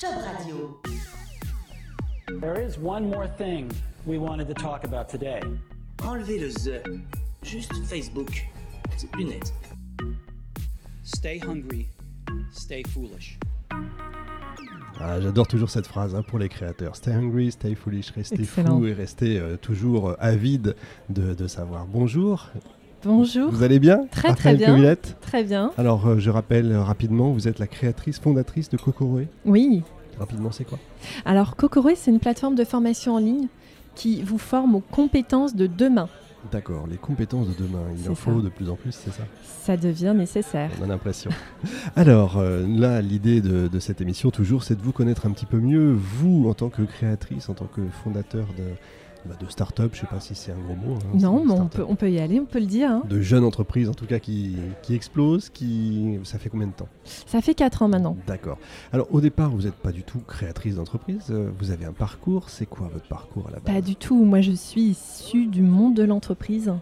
Job Radio. There is one more thing we wanted to talk about today. Enlevez le the. Juste Facebook. C'est plus net. Stay hungry, stay foolish. Ah, J'adore toujours cette phrase hein, pour les créateurs. Stay hungry, stay foolish, restez Excellent. fou et restez euh, toujours euh, avide de, de savoir. Bonjour, Bonjour. vous allez bien Très, très Raphaël bien. Covilette Très bien. Alors, euh, je rappelle euh, rapidement, vous êtes la créatrice, fondatrice de Kokoroe. Oui. Rapidement, c'est quoi Alors, Kokoroe, c'est une plateforme de formation en ligne qui vous forme aux compétences de demain. D'accord, les compétences de demain. Il en faut ça. de plus en plus, c'est ça Ça devient nécessaire. On a l'impression. Alors, euh, là, l'idée de, de cette émission, toujours, c'est de vous connaître un petit peu mieux, vous, en tant que créatrice, en tant que fondateur de, bah, de start-up, je sais pas si c'est un gros mot. hein, non, mais on peut, on peut y aller, on peut le dire. hein. De jeunes entreprises, en tout cas, qui, qui explosent, qui... ça fait combien de temps? Ça fait 4 ans maintenant. D'accord. Alors, au départ, vous n'êtes pas du tout créatrice d'entreprise, euh, vous avez un parcours. C'est quoi votre parcours à la base? Pas du tout. Moi, je suis issue du monde de l'entreprise.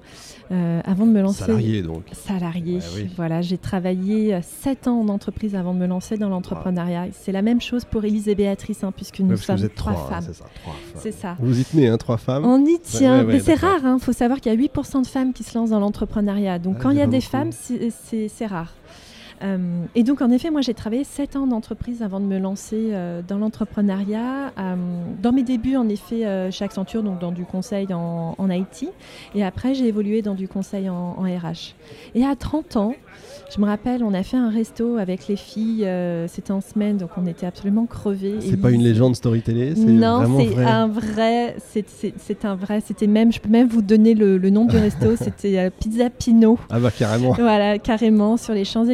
Euh, avant de me lancer. Salarié, donc. Salarié. Ouais, oui. Voilà, j'ai travaillé 7 ans en entreprise avant de me lancer dans l'entrepreneuriat. C'est la même chose pour Élise et Béatrice, hein, puisque nous Ouais, parce que sommes vous êtes trois, trois, femmes. c'est ça, trois femmes. C'est ça. Vous y tenez, hein, trois femmes On y tient, ouais, ouais, mais c'est rare. Il faut savoir qu'il y a 8% de femmes qui se lancent dans l'entrepreneuriat. Donc Ah, quand il y a des femmes, c'est rare. Euh, et donc en effet, moi j'ai travaillé 7 ans d'entreprise avant de me lancer euh, dans l'entrepreneuriat. Euh, dans mes débuts, en effet, chez Accenture, donc dans du conseil en, en IT. Et après, j'ai évolué dans du conseil en, en RH. Et à 30 ans, je me rappelle, on a fait un resto avec les filles. C'était en semaine, donc on était absolument crevés. C'est pas une légende storytellée, non, c'est vrai. un vrai. c'est- un vrai. C'était même. Je peux même vous donner le, le nom du resto. C'était Pizza Pino. Ah bah carrément. Voilà, carrément sur les Champs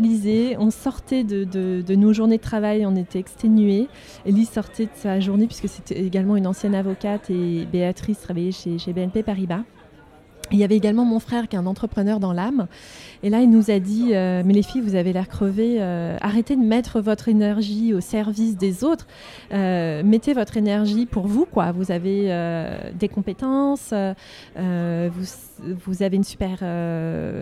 On sortait de, nos journées de travail. On était exténués. Ellie sortait de sa journée puisque c'était également une ancienne avocate et Béatrice travaillait chez BNP Paribas. Il y avait également mon frère qui est un entrepreneur dans l'âme. Et là, il nous a dit euh, Mais les filles, vous avez l'air crevées. euh, arrêtez de mettre votre énergie au service des autres. Euh, mettez votre énergie pour vous. Quoi. Vous avez des compétences, vous, vous avez une super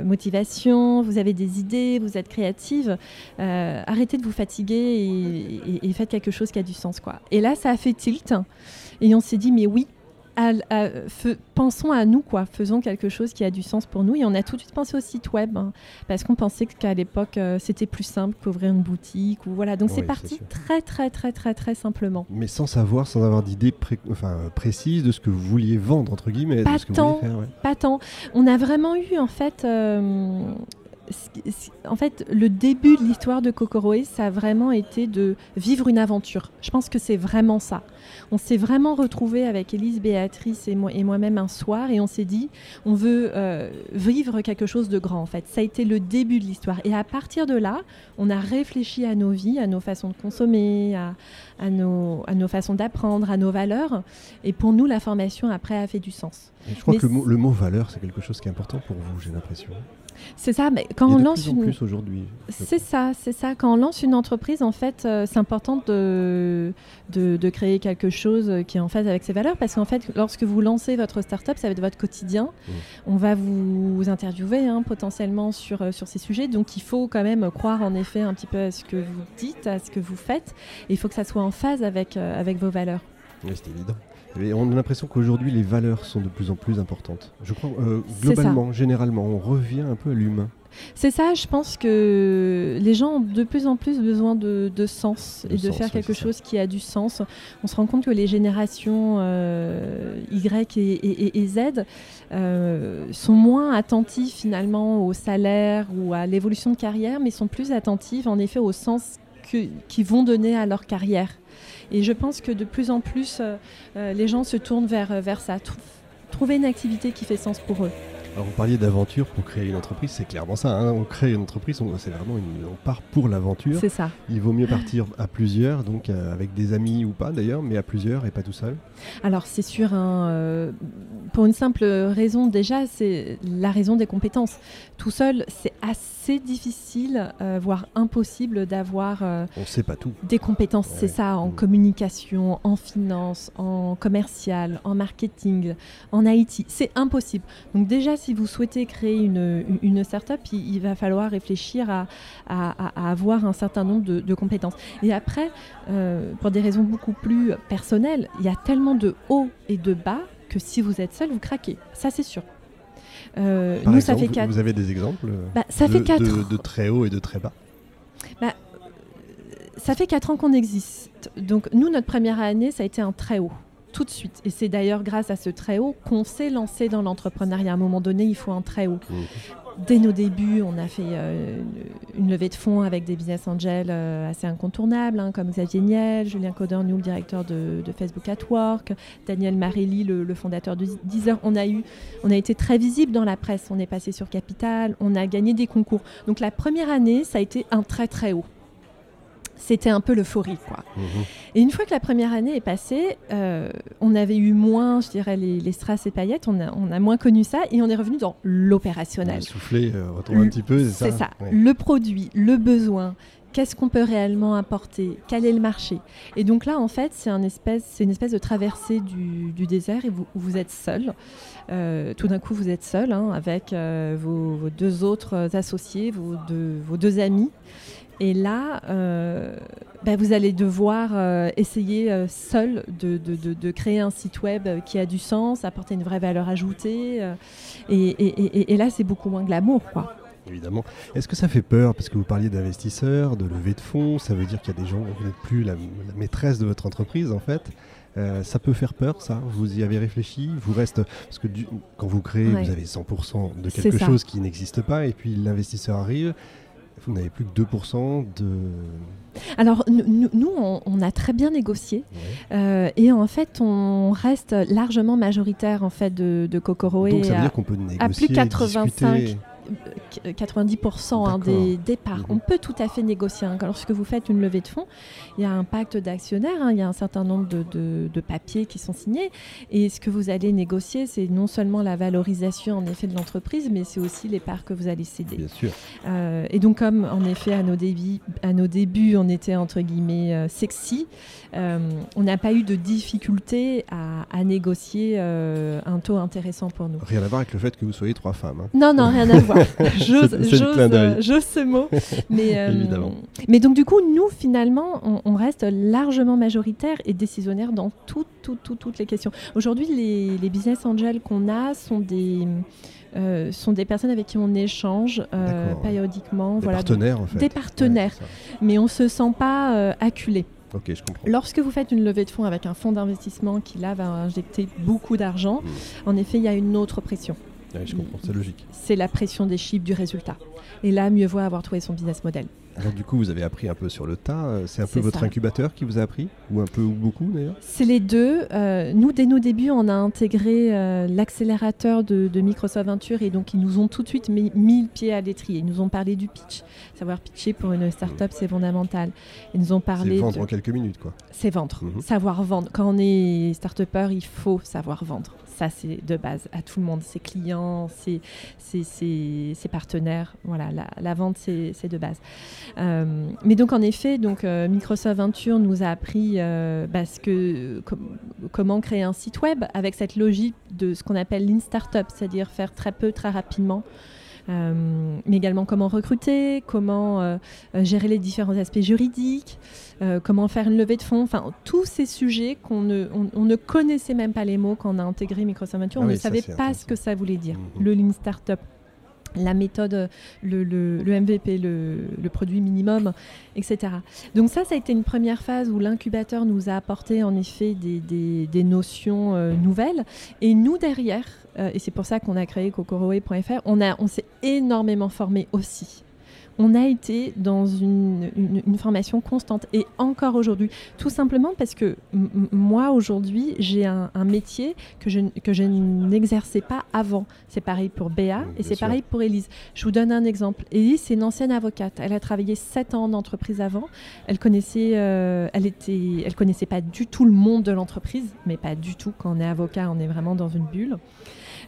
motivation, vous avez des idées, vous êtes créative. Arrêtez de vous fatiguer et faites quelque chose qui a du sens. Quoi. Et là, ça a fait tilt. Et on s'est dit Mais oui. À- à- fe- pensons à nous, quoi. Faisons quelque chose qui a du sens pour nous. Et on a tout de suite pensé au site web, hein, parce qu'on pensait qu'à l'époque, euh, c'était plus simple qu'ouvrir une boutique. Ou voilà. Donc Oui, c'est parti très, très, très, très, très simplement. Mais sans savoir, sans avoir d'idée pré- enfin, précise de ce que vous vouliez vendre, entre guillemets, Pas de ce que vous tant. faire. ouais. Pas tant. On a vraiment eu, en fait, euh, en fait, le début de l'histoire de Kokoroe, ça a vraiment été de vivre une aventure. Je pense que c'est vraiment ça. On s'est vraiment retrouvé avec Élise, Béatrice et, moi, et moi-même un soir et on s'est dit, on veut euh, vivre quelque chose de grand, en fait. Ça a été le début de l'histoire. Et à partir de là, on a réfléchi à nos vies, à nos façons de consommer, à, à nos, à nos façons d'apprendre, à nos valeurs. Et pour nous, la formation, après, a fait du sens. Et je crois Mais que le mot, le mot valeur, c'est quelque chose qui est important pour vous, j'ai l'impression. C'est ça, mais quand on lance plus en une... plus aujourd'hui. C'est ça, c'est ça. Quand on lance une entreprise, en fait, euh, c'est important de, de, de créer quelque chose qui est en phase avec ses valeurs. Parce qu'en fait, lorsque vous lancez votre start-up, ça va être votre quotidien. Mm. On va vous interviewer hein, potentiellement sur, euh, sur ces sujets. Donc, il faut quand même croire en effet un petit peu à ce que vous dites, à ce que vous faites. Et il faut que ça soit en phase avec, euh, avec vos valeurs. Oui, c'est évident. Et on a l'impression qu'aujourd'hui, les valeurs sont de plus en plus importantes. Je crois, euh, globalement, généralement, on revient un peu à l'humain. C'est ça, je pense que les gens ont de plus en plus besoin de, de sens De et de sens, faire oui, quelque ça. chose qui a du sens. On se rend compte que les générations euh, Y et, et- et Z euh, sont moins attentives finalement au salaire ou à l'évolution de carrière, mais sont plus attentives en effet au sens qu'ils vont donner à leur carrière. Et je pense que de plus en plus, euh, euh, les gens se tournent vers, vers ça. Trou- Trouver une activité qui fait sens pour eux. Alors, vous parliez d'aventure pour créer une entreprise, c'est clairement ça. hein. On crée une entreprise, on, c'est vraiment une, on part pour l'aventure. C'est ça. Il vaut mieux partir à plusieurs, donc euh, avec des amis ou pas d'ailleurs, mais à plusieurs et pas tout seul. Alors c'est sûr, hein, euh, pour une simple raison déjà, c'est la raison des compétences. Tout seul, c'est assez difficile, euh, voire impossible d'avoir euh, On sait pas tout. des compétences, Ouais. c'est ça, en Mm. communication, en finance, en commercial, en marketing, en IT. C'est impossible. Donc déjà, si vous souhaitez créer une, une- start-up, il, il va falloir réfléchir à, à- avoir un certain nombre de, de compétences. Et après, euh, pour des raisons beaucoup plus personnelles, il y a tellement de hauts et de bas que si vous êtes seul, vous craquez. Ça, c'est sûr. Euh, nous, exemple, ça fait vous- quatre. Vous avez des exemples euh, Bah, ça de, fait quatre. de, de très haut et de très bas Ça fait 4 ans qu'on existe. Donc nous, notre première année, ça a été un très haut, tout de suite. Et c'est d'ailleurs grâce à ce très haut qu'on s'est lancé dans l'entrepreneuriat. À un moment donné, il faut un très haut. Dès nos débuts, on a fait euh, une, levée de fonds avec des business angels euh, assez incontournables, hein, comme Xavier Niel, Julien Codorniou, le directeur de, Facebook at Work, Daniel Marelli, le, le fondateur de Deezer. On a, eu, on a été très visible dans la presse. On est passé sur Capital, on a gagné des concours. Donc la première année, ça a été un très très haut. C'était un peu l'euphorie, quoi. Mhm. Et une fois que la première année est passée, euh, on avait eu moins, je dirais, les, les strass et paillettes, on a, on a moins connu ça et on est revenu dans l'opérationnel. Souffler, euh, retomber un petit peu, c'est ça C'est ça, Ouais. le produit, le besoin, qu'est-ce qu'on peut réellement apporter, quel est le marché. Et donc là, en fait, c'est un espèce, une espèce de traversée du, du désert et vous, vous êtes seul. Euh, tout d'un coup, vous êtes seul hein, avec euh, vos, vos deux autres associés, vos deux, vos deux amis. Et là, euh, bah, vous allez devoir euh, essayer euh, seul de, de- de- de créer un site web qui a du sens, apporter une vraie valeur ajoutée. et, et- et- et là, c'est beaucoup moins glamour, quoi. Évidemment. Est-ce que ça fait peur Parce que vous parliez d'investisseurs, de levée de fonds, ça veut dire qu'il y a des gens, vous n'êtes plus la, la maîtresse de votre entreprise en fait. Euh, ça peut faire peur, ça? Vous y avez réfléchi? Vous reste parce que du- quand vous créez, Ouais. vous avez 100% de quelque chose qui n'existe pas, et puis l'investisseur arrive, vous n'avez plus que 2% de. Alors, nous- nous, on, on a très bien négocié. euh, et en fait, on reste largement majoritaire en fait, de, de Kokoro. Donc ça veut à- dire qu'on peut négocier, plus de 85. discuter. Euh, 90% hein, D'accord. des départs. Mhm. On peut tout à fait négocier. hein. Lorsque vous faites une levée de fonds, il y a un pacte d'actionnaires, hein, il y a un certain nombre de, de- de papiers qui sont signés. Et ce que vous allez négocier, c'est non seulement la valorisation en effet de l'entreprise, mais c'est aussi les parts que vous allez céder. Bien sûr. Euh, et donc, comme en effet, à nos, débuts, à nos débuts, on était entre guillemets euh, sexy, euh, on n'a pas eu de difficulté à, à négocier euh, un taux intéressant pour nous. Rien à voir avec le fait que vous soyez trois femmes. hein. Non, non, rien à voir. J'ose euh, j'ose ce mot. Mais, euh, Évidemment. mais donc, du coup, nous, finalement, on, on reste largement majoritaire et décisionnaire dans tout- tout- tout- toutes les questions. Aujourd'hui, les, les business angels qu'on a sont des, euh, sont des personnes avec qui on échange euh, périodiquement. Des voilà, partenaires en fait. des partenaires. Ouais, mais on se sent pas euh, acculé. c'est ça. Ok, je comprends. Lorsque vous faites une levée de fonds avec un fonds d'investissement qui là va injecter beaucoup d'argent, Mm. en effet, il y a une autre pression. Ouais, je comprends, c'est logique. C'est la pression des chiffres du résultat. Et là, mieux vaut avoir trouvé son business model. Alors du coup, vous avez appris un peu sur le tas. euh, C'est un peu C'est votre ça. incubateur qui vous a appris Ou un peu ou beaucoup d'ailleurs C'est les deux. Euh, nous, dès nos débuts, on a intégré euh, l'accélérateur de, de Microsoft Venture et donc ils nous ont tout de suite mis, mis le pied à l'étrier. Ils nous ont parlé du pitch. Savoir pitcher pour une start-up, c'est fondamental. Ils nous ont C'est parlé vendre de... en quelques minutes, quoi. C'est vendre, Mhm. savoir vendre. Quand on est start-upper, il faut savoir vendre. Ça, c'est de base à tout le monde. Ses clients, ses, partenaires. Voilà, la, vente, c'est de base. Euh, mais donc, en effet, donc, euh, Microsoft Venture nous a appris euh, bah, ce que, com- comment créer un site web avec cette logique de ce qu'on appelle lean startup, c'est-à-dire faire très peu, très rapidement. Euh, mais également comment recruter, comment euh, euh, gérer les différents aspects juridiques, comment faire une levée de fonds, enfin tous ces sujets qu'on ne, on, on ne connaissait même pas les mots quand on a intégré Microsoft Venture, Ah on oui, ne savait pas ce que ça voulait dire, Mhm. le Lean Startup. La méthode, le, MVP, le, produit minimum, etc. Donc ça, ça a été une première phase où l'incubateur nous a apporté en effet des, notions euh, nouvelles. Et nous, derrière, euh, et c'est pour ça qu'on a créé kokoroe.fr, on, on s'est énormément formé aussi. On a été dans une, une- une formation constante et encore aujourd'hui, tout simplement parce que moi aujourd'hui j'ai un, un métier que je, que je n'exerçais pas avant. C'est pareil pour Béa et c'est pareil pour Élise. Je vous donne un exemple. Élise c'est une ancienne avocate. Elle a travaillé 7 ans en entreprise avant. Elle connaissait, euh, elle était, elle connaissait pas du tout le monde de l'entreprise, mais pas du tout. Quand on est avocat, on est vraiment dans une bulle.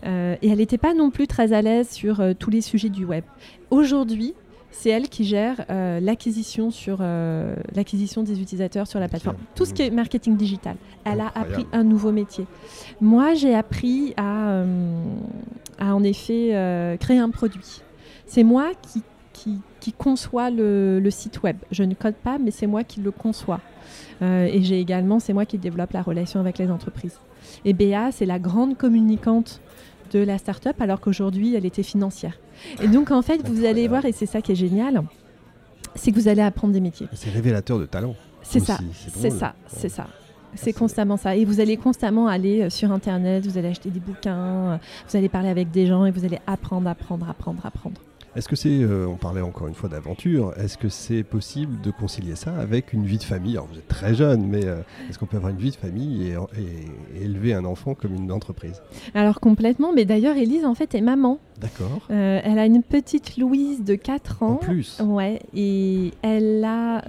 Euh, et elle n'était pas non plus très à l'aise sur euh, tous les sujets du web. Aujourd'hui, c'est elle qui gère euh, l'acquisition sur euh, l'acquisition des utilisateurs sur la plateforme. Tout ce qui est marketing digital. Elle a appris un nouveau métier. Moi, j'ai appris à, euh, à, en effet créer un produit. C'est moi qui, qui, qui conçoit le, le site web. Je ne code pas, mais c'est moi qui le conçois. Et j'ai également, c'est moi qui développe la relation avec les entreprises. Et Béa, c'est la grande communicante de la start-up, alors qu'aujourd'hui, elle était financière. Et donc, en fait, vous allez voir, et c'est ça qui est génial, c'est que vous allez apprendre des métiers. C'est révélateur de talent. C'est ça, c'est ça, Ouais. c'est ça. C'est c'est- constamment ça. Et vous allez constamment aller euh, sur Internet, vous allez acheter des bouquins, euh, vous allez parler avec des gens et vous allez apprendre, apprendre, apprendre, apprendre. Est-ce que c'est, euh, on parlait encore une fois d'aventure, est-ce que c'est possible de concilier ça avec une vie de famille? Alors vous êtes très jeune, mais euh, est-ce qu'on peut avoir une vie de famille et, et- et élever un enfant comme une entreprise? Alors complètement, mais d'ailleurs, Elise, en fait, est maman. D'accord. Euh, elle a une petite Louise de 4 ans. En plus. Ouais, et elle a,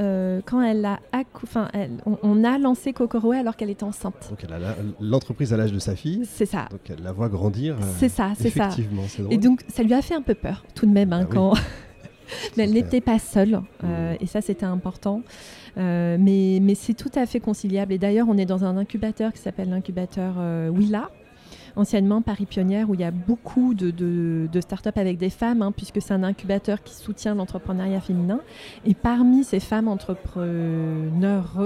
quand elle a, enfin, on, on a lancé Kokoroé alors qu'elle était enceinte. Donc elle a l'entreprise à l'âge de sa fille, C'est ça, donc elle la voit grandir. c'est ça, c'est ça. Effectivement, c'est drôle. Et donc, ça lui a fait un peu peur, tout de même, hein, Bah oui. quand. mais elle n'était pas seule, euh, Mhm. et ça, c'était important. Euh, mais mais c'est tout à fait conciliable. Et d'ailleurs, on est dans un incubateur qui s'appelle l'incubateur euh, Willa, anciennement Paris Pionnière, où il y a beaucoup de, de, de startups avec des femmes, hein, puisque c'est un incubateur qui soutient l'entrepreneuriat féminin. Et parmi ces femmes entrepreneurs,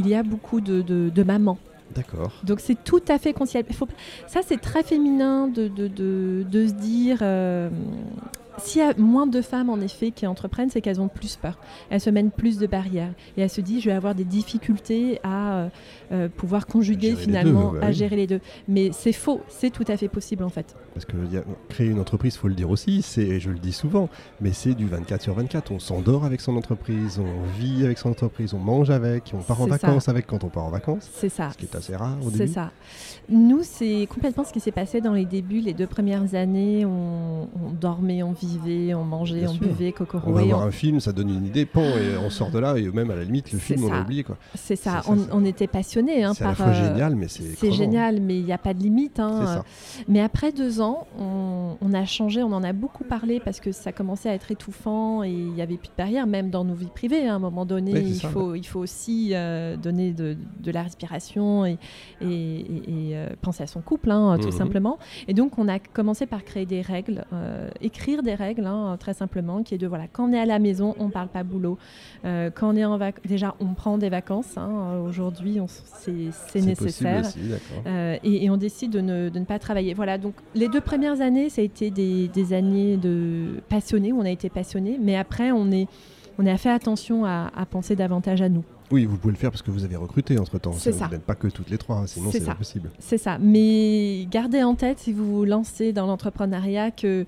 il y a beaucoup de, de- mamans. D'accord. Donc c'est tout à fait conciliable. Faut Ça, c'est très féminin de, de, de, de se dire... euh, S'il y a moins de femmes, en effet, qui entreprennent, c'est qu'elles ont plus peur. Elles se mènent plus de barrières. Et elles se disent, je vais avoir des difficultés à euh, euh, pouvoir conjuguer finalement, deux, bah à oui. gérer les deux. Mais c'est faux, c'est tout à fait possible, en fait. Parce que y a- créer une entreprise, faut le dire aussi, c'est, je le dis souvent, mais c'est du 24 sur 24. On s'endort avec son entreprise, on vit avec son entreprise, on mange avec, on part en C'est ça. vacances avec quand on part en vacances. C'est ça. Ce qui est assez rare au C'est début. ça. Nous, c'est complètement ce qui s'est passé dans les débuts, les deux premières années. On, on dormait, on vivait, on mangeait, Bien on sûr. buvait, On va voir on- un film, ça donne une idée, pan, et on sort de là, et même à la limite, le film, on l'a ça. oublié. C'est ça. On, était passionnés hein, c'est à la par. fois euh, génial, mais c'est. C'est génial, mais il n'y a pas de limite. hein. Mais après deux ans, on, on a changé, on en a beaucoup parlé parce que ça commençait à être étouffant et il n'y avait plus de barrière, même dans nos vies privées. hein. À un moment donné, Oui, il, ça, faut, il faut aussi euh, donner de, de la respiration et, et- et- et, euh, penser à son couple, tout Mhm. simplement. Et donc, on a commencé par créer des règles, écrire des règles, hein, très simplement, qui est de voilà, quand on est à la maison, on ne parle pas boulot. Euh, quand on est en vacances, déjà, on prend des vacances. hein. Aujourd'hui, c'est nécessaire. aussi. Euh, et, et on décide de ne, de ne pas travailler. Voilà, donc les deux premières années, ça a été des, des années de passionnés, où on a été passionnés, mais après, on, est, on a fait attention à, à penser davantage à nous. Oui, vous pouvez le faire parce que vous avez recruté entre temps. C'est Vous ça. n'êtes pas que toutes les trois, hein, sinon C'est ça. impossible. C'est ça. Mais gardez en tête, si vous vous lancez dans l'entrepreneuriat, que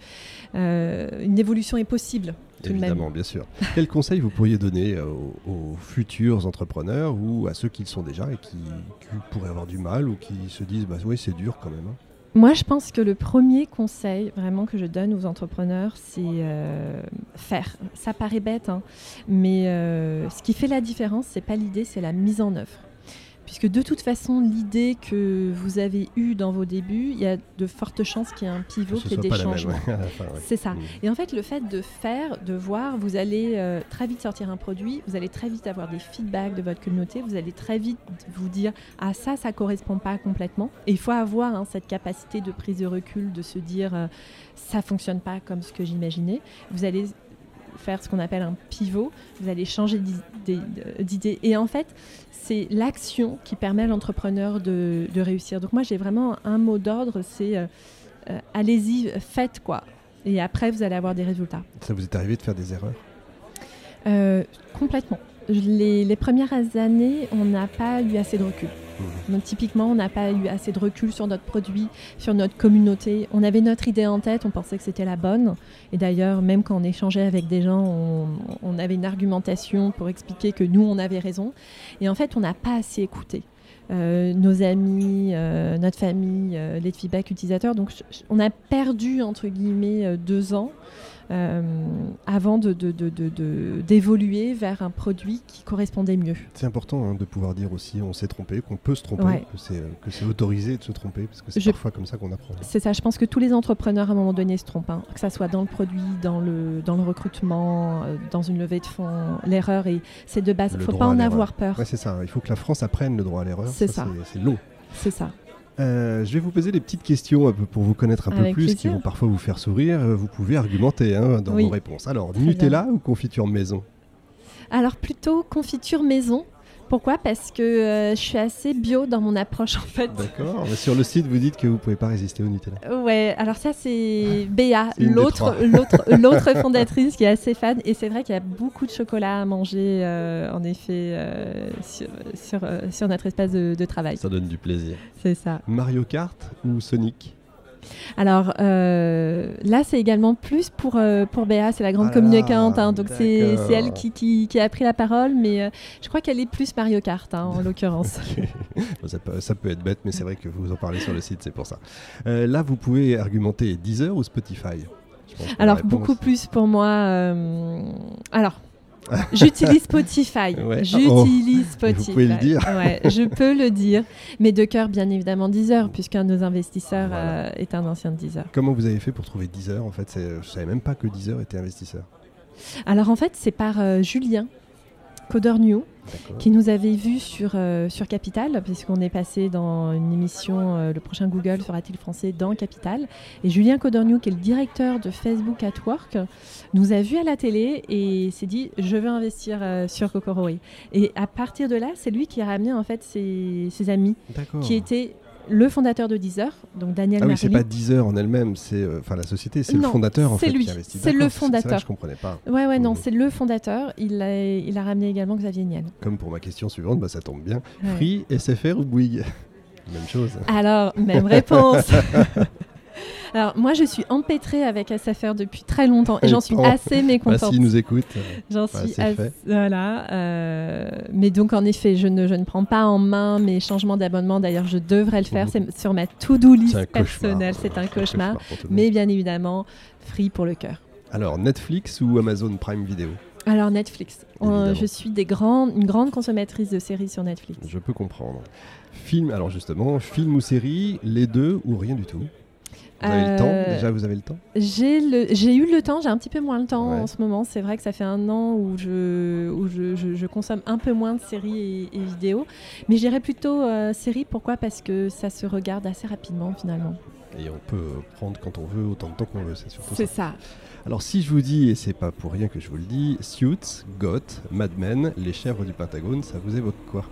euh, une évolution est possible. Tout de même. Évidemment, bien sûr. Quel conseil vous pourriez donner euh, aux, aux futurs entrepreneurs ou à ceux qui le sont déjà et qui, qui pourraient avoir du mal ou qui se disent bah oui c'est dur quand même. hein? Moi, je pense que le premier conseil vraiment que je donne aux entrepreneurs, c'est euh, faire. Ça paraît bête, hein, mais euh, ce qui fait la différence, c'est pas l'idée, c'est la mise en œuvre. Puisque de toute façon, l'idée que vous avez eue dans vos débuts, il y a de fortes chances qu'il y ait un pivot, qu'il y ait des changements. ouais, ouais. C'est ça. Mm. Et en fait, le fait de faire, de voir, vous allez euh, très vite sortir un produit, vous allez très vite avoir des feedbacks de votre communauté, vous allez très vite vous dire ah ça, ça correspond pas complètement. Et il faut avoir hein, cette capacité de prise de recul, de se dire euh, ça fonctionne pas comme ce que j'imaginais. Vous allez faire ce qu'on appelle un pivot, vous allez changer d'idée- d'idée. Et en fait, c'est l'action qui permet à l'entrepreneur de, de réussir. Donc moi, j'ai vraiment un mot d'ordre, c'est euh, euh, allez-y, faites quoi. Et après, vous allez avoir des résultats. Ça vous est arrivé de faire des erreurs? Euh, complètement. Les, les premières années, on n'a pas eu assez de recul. Mhm. Donc typiquement, on n'a pas eu assez de recul sur notre produit, sur notre communauté. On avait notre idée en tête, on pensait que c'était la bonne. Et d'ailleurs, même quand on échangeait avec des gens, on, avait une argumentation pour expliquer que nous, on avait raison. Et en fait, on n'a pas assez écouté. Euh, nos amis, euh, notre famille, euh, les feedbacks utilisateurs. Donc, on a perdu, entre guillemets, deux ans euh, avant de- de- de- d'évoluer vers un produit qui correspondait mieux. C'est important hein, de pouvoir dire aussi on s'est trompé, qu'on peut se tromper, Ouais. que c'est euh, autorisé de se tromper, parce que c'est parfois comme ça qu'on apprend. C'est ça, je pense que tous les entrepreneurs à un moment donné se trompent, hein. que ça soit dans le produit, dans le, dans le recrutement, euh, dans une levée de fonds. L'erreur, et c'est de base, il ne faut pas en avoir peur. Ouais, c'est ça. Il faut que la France apprenne le droit à l'erreur. C'est ça. c'est- C'est long. C'est ça. Euh, je vais vous poser des petites questions pour vous connaître un peu plus, qui vont parfois vous faire sourire. Euh, Vous pouvez argumenter hein, dans Oui. vos réponses. Alors, Très Nutella ou confiture maison? Alors plutôt confiture maison. Pourquoi? Parce que euh, je suis assez bio dans mon approche en fait. D'accord. Sur le site, vous dites que vous pouvez pas résister au Nutella. Ouais, alors ça c'est Béa, l'autre, l'autre, l'autre fondatrice qui est assez fan. Et c'est vrai qu'il y a beaucoup de chocolat à manger, euh, en effet, euh, sur, sur, sur notre espace de, de travail. Ça donne du plaisir. C'est ça. Mario Kart ou Sonic? Alors euh, là, c'est également plus pour, euh, pour Béa, c'est la grande Ah communicante. hein, donc c'est, elle qui, qui, qui a pris la parole, mais euh, je crois qu'elle est plus Mario Kart hein, en l'occurrence. Bon, ça, peut, ça peut être bête, mais c'est vrai que vous en parlez sur le site, c'est pour ça. Là, vous pouvez argumenter Deezer ou Spotify? Alors beaucoup plus pour moi. alors. J'utilise Spotify. Ouais. J'utilise vous Spotify. pouvez le dire. Ouais, je peux le dire. Mais de cœur, bien évidemment, Deezer, puisqu'un de nos investisseurs Voilà. euh, est un ancien de Deezer. Comment vous avez fait pour trouver Deezer En fait, je savais même pas que Deezer était investisseur. Alors en fait, c'est par euh, Julien, New, D'accord. qui nous avait vus sur, euh, sur Capital, puisqu'on est passé dans une émission, euh, le prochain Google sera-t-il français dans Capital. Et Julien Codernew, qui est le directeur de Facebook at Work, nous a vus à la télé et s'est dit je veux investir euh, sur Kokoroé. Et à partir de là, c'est lui qui a ramené en fait ses, ses amis, qui étaient le fondateur de Deezer, donc Daniel Ah oui, c'est pas Deezer en elle-même, c'est euh, enfin la société, c'est le fondateur en c'est fait lui, qui investit. c'est le fondateur. je comprenais pas. Ouais, ouais, non, Mhm. c'est le fondateur. Il a, il a ramené également Xavier Niel. Comme pour ma question suivante, bah, ça tombe bien. Ouais. Free, SFR ou Bouygues? Même chose. Alors, même réponse. Alors, moi, je suis empêtrée avec SFR depuis très longtemps et j'en suis assez Bah, mécontente. S'ils nous écoutent, euh, J'en bah, suis assez- fait. Voilà. euh, mais donc, en effet, je ne, je ne prends pas en main mes changements d'abonnement. D'ailleurs, je devrais le faire. C'est sur ma to-do list personnelle. C'est un cauchemar. Mais bien évidemment, free pour le cœur. Alors, Netflix ou Amazon Prime Video? Alors, Netflix. Euh, je suis des grands, une grande consommatrice de séries sur Netflix. Je peux comprendre. Film, alors justement, film ou série, les deux ou rien du tout? Vous avez le temps Euh, Déjà, vous avez le temps J'ai eu le temps, j'ai un petit peu moins le temps Ouais. en ce moment. C'est vrai que ça fait un an où je, où je, je- je consomme un peu moins de séries et, et vidéos. Mais je dirais plutôt euh, séries. Pourquoi? Parce que ça se regarde assez rapidement finalement. Et on peut prendre quand on veut, autant de temps qu'on veut, c'est surtout ça. C'est ça. Alors si je vous dis, et c'est pas pour rien que je vous le dis, Suits, Goth, Mad Men, Les chèvres du Pentagone, ça vous évoque quoi?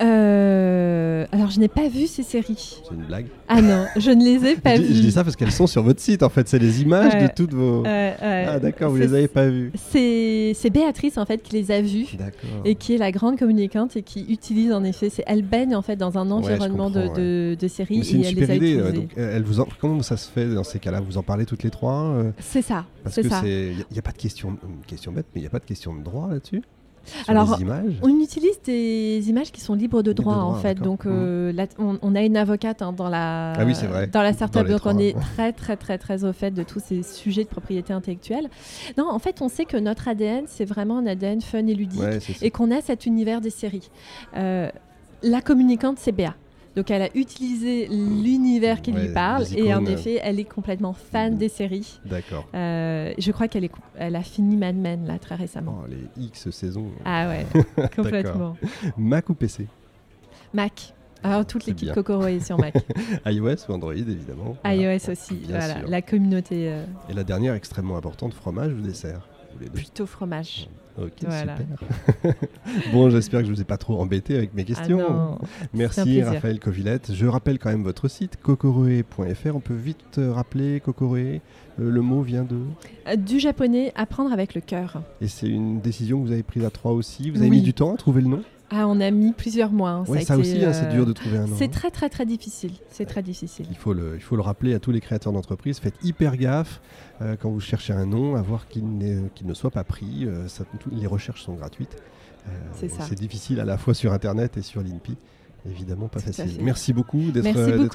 Euh, alors je n'ai pas vu ces séries. C'est une blague Ah non, je ne les ai pas je, vues. je dis ça parce qu'elles sont sur votre site en fait, c'est les images Ouais. de toutes vos... Euh, euh, ah d'accord, vous les avez pas vues. C'est Béatrice en fait qui les a vues. Et qui est la grande communicante et qui utilise en effet, elle baigne en fait dans un environnement de, de, de séries c'est une elle super les a idée. donc, euh, elle vous en- Comment ça se fait dans ces cas-là? Vous en parlez toutes les trois euh, C'est ça, Parce que il n'y a, pas de question, une question bête, mais il n'y a pas de question de droit là-dessus? Sur Alors. On utilise des images qui sont libres de droit en fait. Donc euh, là, on, on a une avocate hein, dans la Ah oui, dans la startup donc on est très très très très au fait de tous ces sujets de propriété intellectuelle. Non, en fait, on sait que notre ADN c'est vraiment un ADN fun et ludique Ouais, et qu'on a cet univers des séries. Euh, la communicante c'est Béa. Donc elle a utilisé l'univers qui Ouais, lui parle et en effet elle est complètement fan des séries. D'accord. Euh, je crois qu'elle est, elle a fini Mad Men là très récemment. Oh, les X saisons. Ah ouais, complètement. Mac ou PC Mac. Alors toute l'équipe. Kokoro est sur Mac. iOS ou Android évidemment. Voilà. iOS aussi. Bien Voilà, sûr. la communauté euh, Et la dernière extrêmement importante, fromage ou dessert? Ou les deux plutôt fromage. Ok, Voilà. super. bon, j'espère que je vous ai pas trop embêté avec mes Ah questions. non. Un Merci. Raphaël Covillette. Je rappelle quand même votre site kokoroe.fr. On peut vite euh, rappeler kokoroe. Euh, le mot vient de. Euh, Du japonais, apprendre avec le cœur. Et c'est une décision que vous avez prise à trois aussi. Vous avez Oui. mis du temps à trouver le nom? Ah, on a mis plusieurs mois. hein, Ouais, ça, été, aussi, hein, c'est euh, dur de trouver un nom. C'est hein. très très très difficile. C'est très difficile. Il faut, le, il faut le rappeler à tous les créateurs d'entreprise. Faites hyper gaffe euh, quand vous cherchez un nom, à voir qu'il, qu'il ne soit pas pris. Euh, ça- tout- les recherches sont gratuites. C'est ça. C'est difficile à la fois sur Internet et sur l'INPI. Évidemment pas facile. Merci beaucoup d'être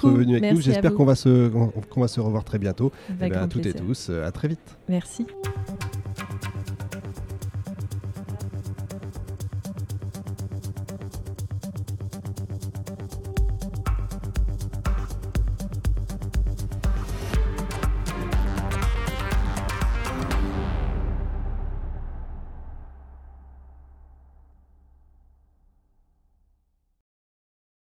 venu avec nous. Merci J'espère qu'on va se va se revoir très bientôt. Avec Eh ben, à toutes et tous, à très vite. Merci.